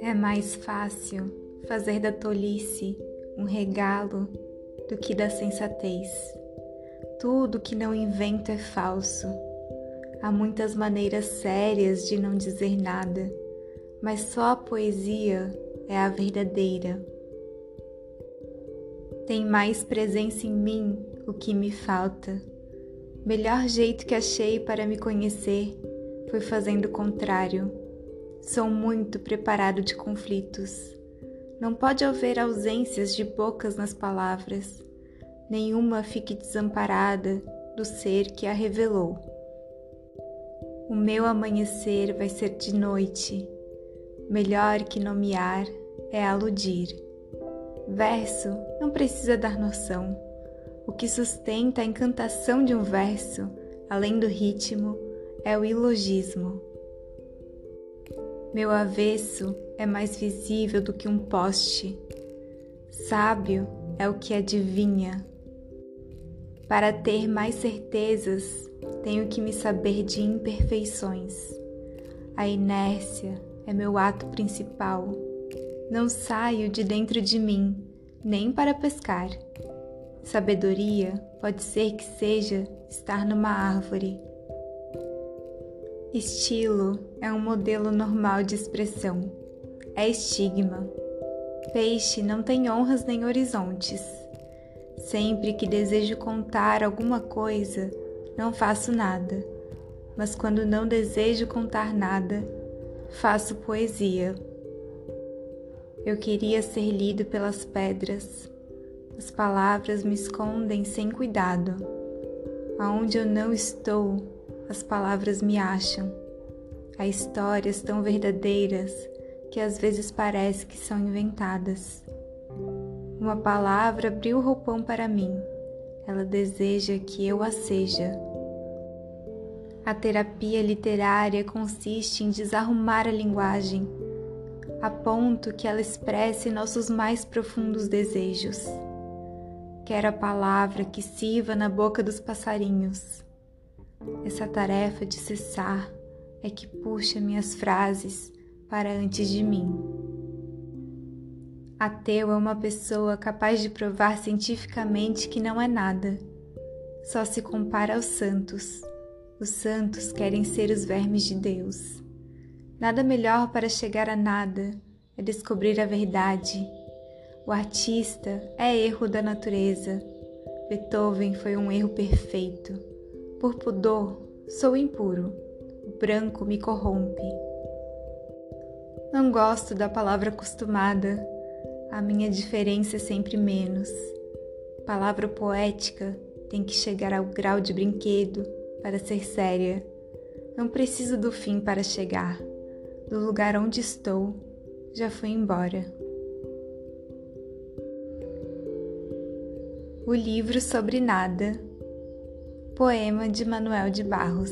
É mais fácil fazer da tolice um regalo do que da sensatez. Tudo que não invento é falso. Há muitas maneiras sérias de não dizer nada, mas só a poesia é a verdadeira. Tem mais presença em mim o que me falta. Melhor jeito que achei para me conhecer foi fazendo o contrário. Sou muito preparado de conflitos. Não pode haver ausências de bocas nas palavras. Nenhuma fique desamparada do ser que a revelou. O meu amanhecer vai ser de noite. Melhor que nomear é aludir. Verso não precisa dar noção. O que sustenta a encantação de um verso, além do ritmo, é o ilogismo. Meu avesso é mais visível do que um poste. Sábio é o que adivinha. Para ter mais certezas, tenho que me saber de imperfeições. A inércia é meu ato principal. Não saio de dentro de mim, nem para pescar. Sabedoria pode ser que seja estar numa árvore Estilo é um modelo normal de expressão. É estigma. Peixe não tem honras nem horizontes. Sempre que desejo contar alguma coisa, não faço nada. Mas quando não desejo contar nada, faço poesia. Eu queria ser lido pelas pedras. As palavras me escondem sem cuidado. Aonde eu não estou, as palavras me acham. Há histórias tão verdadeiras que às vezes parece que são inventadas. Uma palavra abriu o roupão para mim. Ela deseja que eu a seja. A terapia literária consiste em desarrumar a linguagem, a ponto que ela expresse nossos mais profundos desejos. Quero a palavra que siva na boca dos passarinhos essa tarefa de cessar é que puxa minhas frases para antes de mim. Ateu é uma pessoa capaz de provar cientificamente que não é nada. Só se compara aos santos. Os santos querem ser os vermes de Deus. Nada melhor para chegar a nada é descobrir a verdade. O artista é erro da natureza. Beethoven foi um erro perfeito. Por pudor, sou impuro, o branco me corrompe. Não gosto da palavra acostumada, a minha diferença é sempre menos. Palavra poética tem que chegar ao grau de brinquedo para ser séria. Não preciso do fim para chegar. Do lugar onde estou, já fui embora. O livro sobre nada Poema de Manuel de Barros